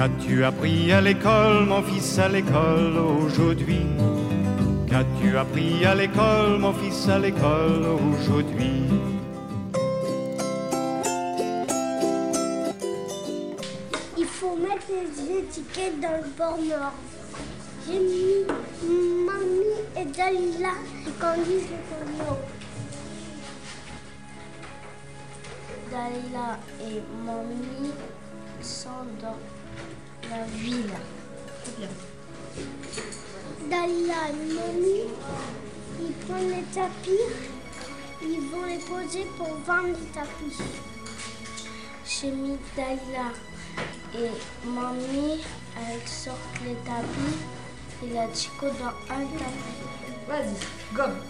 Qu'as-tu appris à l'école, mon fils, à l'école aujourd'hui? Qu'as-tu appris à l'école, mon fils, à l'école aujourd'hui? Il faut mettre les étiquettes dans le bord nord. J'ai mis Mamie et Dalila qui conduisent le camion. Dalila et Mamie sont dans la ville. Bien. Dalila et Mamie, ils prennent les tapis, ils vont les poser pour vendre les tapis. J'ai mis Dalila et Mamie, elles sortent les tapis et la Chico dans un tapis. Vas-y, gomme.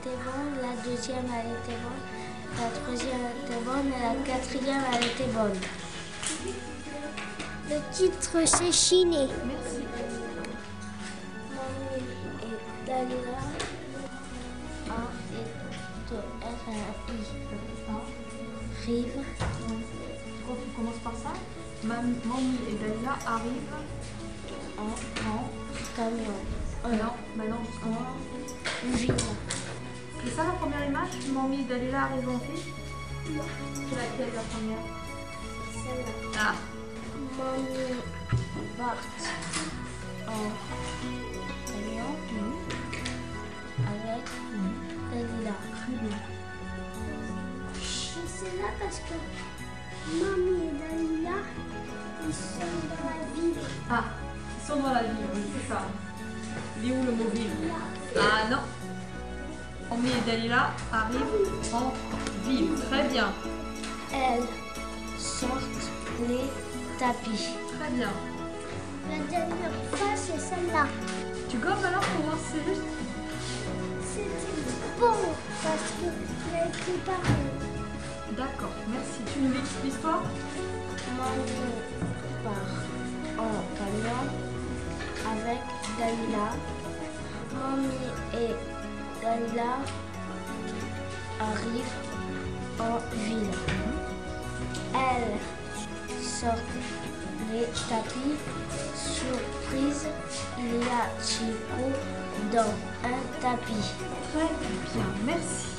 Était bonne, la deuxième, elle était bonne, la troisième, elle était bonne et la quatrième, elle était bonne. Le titre, c'est Chiné. Merci. Mamie et Dalila. A et deux R et I. Rive. Quand tu commences par ça, Mam- Mamie et Dalila arrivent En, en camion. Non, maintenant. En ville. C'est ça la première image Mamie et Dalila arrivent en ville C'est laquelle la première? Celle-là. Ah, Mamie part en camion avec Dalila. très bien. C'est là parce que Mamie et Dalila, ils sont dans la ville. Ah, ils sont dans la ville, oui, c'est ça. Il est où le mot ville Ah non. Et Dalila arrivent en ville. Très bien, Elles sortent les tapis. très bien. La dernière fois, c'est celle-là. Tu gommes alors pour voir si c'est juste? C'était bon parce que j'ai écrit pareil. D'accord, merci. Tu nous expliques l'histoire Mamie part en camion avec Dalila. Mamie et Dalila arrivent en ville. Elles sortent les tapis. Surprise, il y a Chico dans un tapis. Très bien, merci.